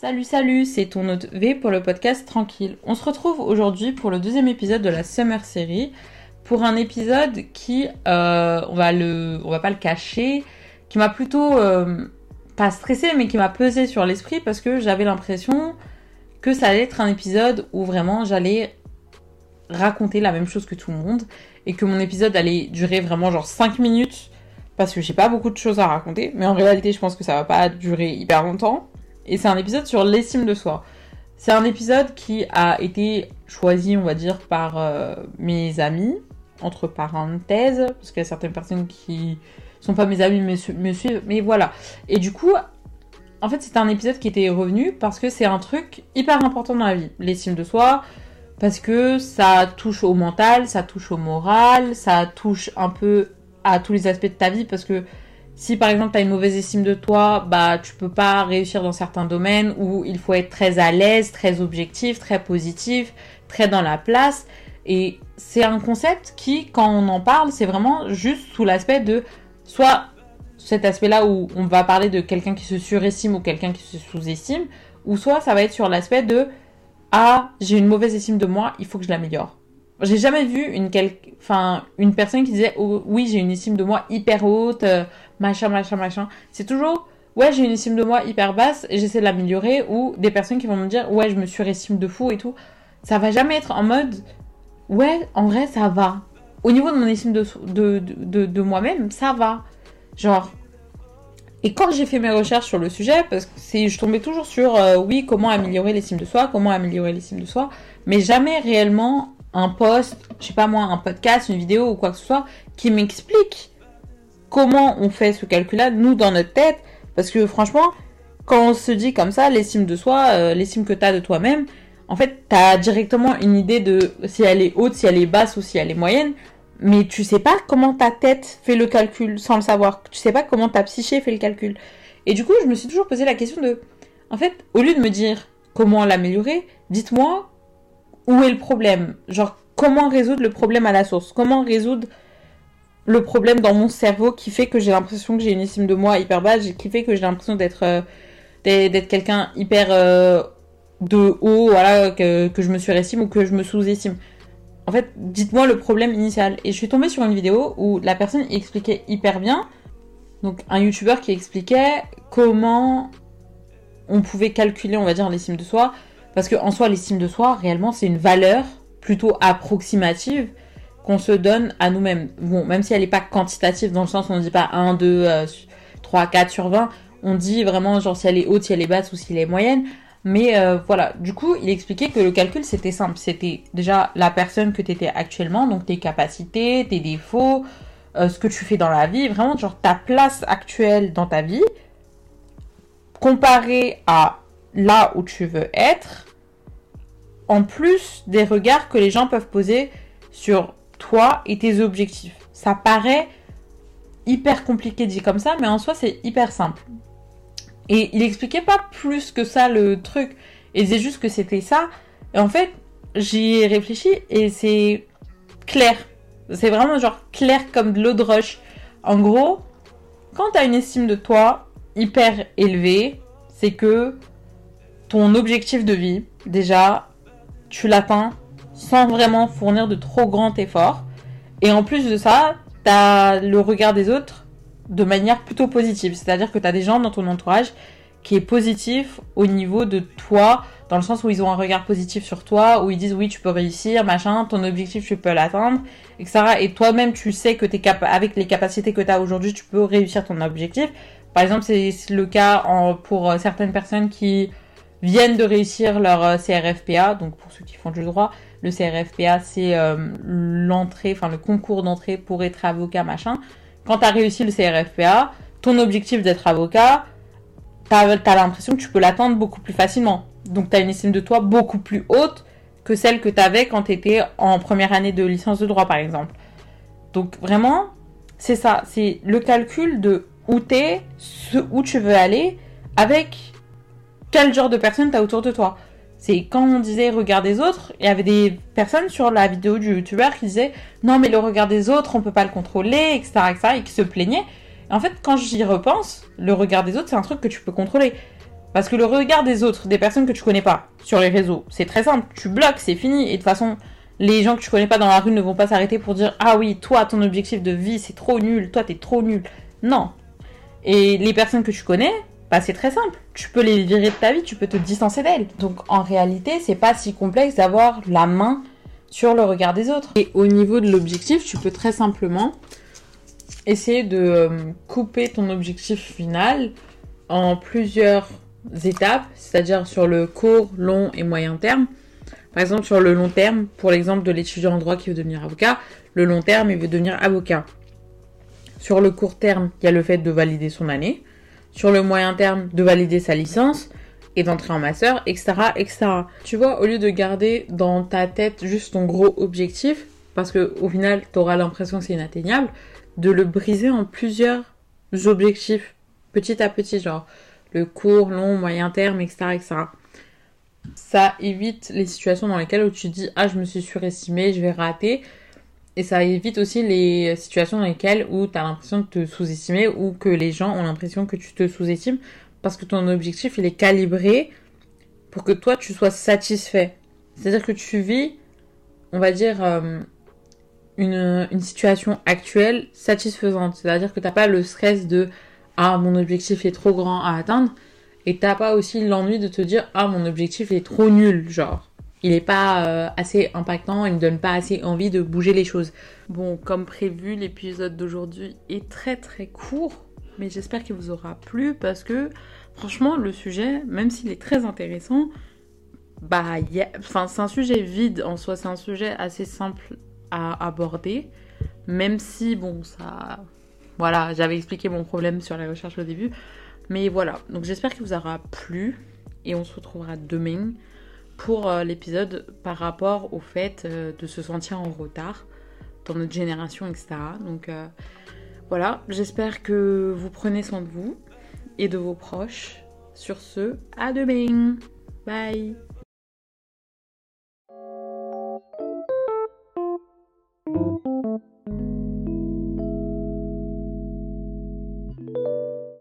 Salut, salut, c'est ton hôte V pour le podcast Tranquille. On se retrouve aujourd'hui pour le deuxième épisode de la Summer Série. Pour un épisode qui, euh, on, va pas le cacher, qui m'a plutôt, euh, pas stressé, mais qui m'a pesé sur l'esprit parce que j'avais l'impression que ça allait être un épisode où vraiment j'allais raconter la même chose que tout le monde et que mon épisode allait durer vraiment genre 5 minutes parce que j'ai pas beaucoup de choses à raconter, mais en réalité je pense que ça va pas durer hyper longtemps. Et c'est un épisode sur l'estime de soi. C'est un épisode qui a été choisi, on va dire, par euh, mes amis, entre parenthèses, parce qu'il y a certaines personnes qui sont pas mes amis, mais me suivent, mais voilà. Et du coup, en fait, c'est un épisode qui était revenu parce que c'est un truc hyper important dans la vie, l'estime de soi, parce que ça touche au mental, ça touche au moral, ça touche un peu à tous les aspects de ta vie, parce que si par exemple tu as une mauvaise estime de toi, bah tu peux pas réussir dans certains domaines où il faut être très à l'aise, très objectif, très positif, très dans la place. Et c'est un concept qui, quand on en parle, c'est vraiment juste sous l'aspect de soit cet aspect-là où on va parler de quelqu'un qui se surestime ou quelqu'un qui se sous-estime, ou soit ça va être sur l'aspect de ah j'ai une mauvaise estime de moi, il faut que je l'améliore. J'ai jamais vu une, enfin, une personne qui disait oh, oui j'ai une estime de moi hyper haute, euh, machin, machin, machin. C'est toujours, ouais, j'ai une estime de moi hyper basse et j'essaie de l'améliorer, ou des personnes qui vont me dire, ouais, je me surestime de fou et tout. Ça va jamais être en mode, ouais, en vrai, ça va. Au niveau de mon estime de, de, de, moi-même, ça va. Genre, et quand j'ai fait mes recherches sur le sujet, parce que je tombais toujours sur, euh, oui, comment améliorer l'estime de soi, comment améliorer l'estime de soi, mais jamais réellement un post, je sais pas moi, un podcast, une vidéo ou quoi que ce soit, qui m'explique comment on fait ce calcul-là, nous, dans notre tête. Parce que franchement, quand on se dit comme ça, l'estime de soi, euh, l'estime que tu as de toi-même, en fait, tu as directement une idée de si elle est haute, si elle est basse ou si elle est moyenne. Mais tu sais pas comment ta tête fait le calcul sans le savoir. Tu sais pas comment ta psyché fait le calcul. Et du coup, je me suis toujours posé la question de, en fait, au lieu de me dire comment l'améliorer, dites-moi où est le problème? Genre, comment résoudre le problème à la source? Comment résoudre le problème dans mon cerveau qui fait que j'ai l'impression que j'ai une estime de moi hyper basse, qui fait que j'ai l'impression d'être euh, quelqu'un hyper euh, de haut, voilà, que, que je me surestime ou que je me sous-estime? En fait, dites-moi le problème initial. Et je suis tombée sur une vidéo où la personne expliquait hyper bien, donc un youtubeur qui expliquait comment on pouvait calculer, on va dire, l'estime de soi, parce qu'en soi, l'estime de soi, réellement, c'est une valeur plutôt approximative qu'on se donne à nous-mêmes. Bon, même si elle n'est pas quantitative dans le sens où on ne dit pas 1, 2, 3, 4 sur 20, on dit vraiment genre si elle est haute, si elle est basse ou si elle est moyenne. Mais euh, voilà, du coup, il expliquait que le calcul c'était simple. C'était déjà la personne que tu étais actuellement, donc tes capacités, tes défauts, euh, ce que tu fais dans la vie, vraiment genre ta place actuelle dans ta vie, comparé à là où tu veux être, en plus des regards que les gens peuvent poser sur toi et tes objectifs. Ça paraît hyper compliqué dit comme ça, mais en soi c'est hyper simple. Et il expliquait pas plus que ça le truc. Il disait juste que c'était ça. Et en fait, j'y ai réfléchi et c'est clair. C'est vraiment genre clair comme de l'eau de roche. En gros, quand tu as une estime de toi hyper élevée, c'est que ton objectif de vie, déjà, tu l'atteins sans vraiment fournir de trop grands efforts. Et en plus de ça, tu as le regard des autres de manière plutôt positive. C'est-à-dire que tu as des gens dans ton entourage qui est positif au niveau de toi, dans le sens où ils ont un regard positif sur toi, où ils disent oui, tu peux réussir, machin, ton objectif, tu peux l'atteindre, etc. Et toi-même, tu sais que es avec les capacités que tu as aujourd'hui, tu peux réussir ton objectif. Par exemple, c'est le cas pour certaines personnes qui viennent de réussir leur euh, CRFPA, donc pour ceux qui font du droit, le CRFPA, c'est euh, l'entrée, enfin le concours d'entrée pour être avocat, machin. Quand tu as réussi le CRFPA, ton objectif d'être avocat, tu as, l'impression que tu peux l'atteindre beaucoup plus facilement. Donc tu as une estime de toi beaucoup plus haute que celle que tu avais quand tu étais en première année de licence de droit, par exemple. Donc vraiment, c'est ça, c'est le calcul de où tu es, où tu veux aller, avec quel genre de personne tu as autour de toi. C'est quand on disait regard des autres, il y avait des personnes sur la vidéo du youtubeur qui disaient non mais le regard des autres on peut pas le contrôler, etc. etc. et qui se plaignaient. en fait quand j'y repense, le regard des autres c'est un truc que tu peux contrôler. Parce que le regard des autres, des personnes que tu connais pas sur les réseaux, c'est très simple. Tu bloques, c'est fini. Et de toute façon, les gens que tu connais pas dans la rue ne vont pas s'arrêter pour dire Ah oui, toi, ton objectif de vie, c'est trop nul. Toi, t'es trop nul. Non. Et les personnes que tu connais, bah, c'est très simple. Tu peux les virer de ta vie, tu peux te distancer d'elles. Donc en réalité, c'est pas si complexe d'avoir la main sur le regard des autres. Et au niveau de l'objectif, tu peux très simplement essayer de euh, couper ton objectif final en plusieurs étapes, c'est-à-dire sur le court, long et moyen terme. Par exemple, sur le long terme, pour l'exemple de l'étudiant en droit qui veut devenir avocat, le long terme, il veut devenir avocat. Sur le court terme, il y a le fait de valider son année. Sur le moyen terme, de valider sa licence et d'entrer en master, etc., etc. Tu vois, au lieu de garder dans ta tête juste ton gros objectif, parce que au final, tu auras l'impression que c'est inatteignable, de le briser en plusieurs objectifs, petit à petit, genre le court, long, moyen terme, etc., etc. Ça évite les situations dans lesquelles où tu dis ah je me suis surestimé, je vais rater. Et ça évite aussi les situations dans lesquelles où tu as l'impression de te sous-estimer ou que les gens ont l'impression que tu te sous-estimes parce que ton objectif il est calibré pour que toi tu sois satisfait. C'est-à-dire que tu vis, on va dire, euh, une, une, situation actuelle satisfaisante. C'est-à-dire que t'as pas le stress de ah mon objectif est trop grand à atteindre et t'as pas aussi l'ennui de te dire ah mon objectif est trop nul genre il n'est pas euh, assez impactant, il me donne pas assez envie de bouger les choses. Bon, comme prévu, l'épisode d'aujourd'hui est très très court, mais j'espère qu'il vous aura plu parce que franchement, le sujet, même s'il est très intéressant, bah, enfin, c'est un sujet vide en soi, c'est un sujet assez simple à aborder, même si, bon, ça. Voilà, j'avais expliqué mon problème sur la recherche au début, mais voilà, donc j'espère qu'il vous aura plu et on se retrouvera demain pour euh, l'épisode par rapport au fait euh, de se sentir en retard dans notre génération, etc. Donc euh, voilà, j'espère que vous prenez soin de vous et de vos proches. Sur ce, à demain. Bye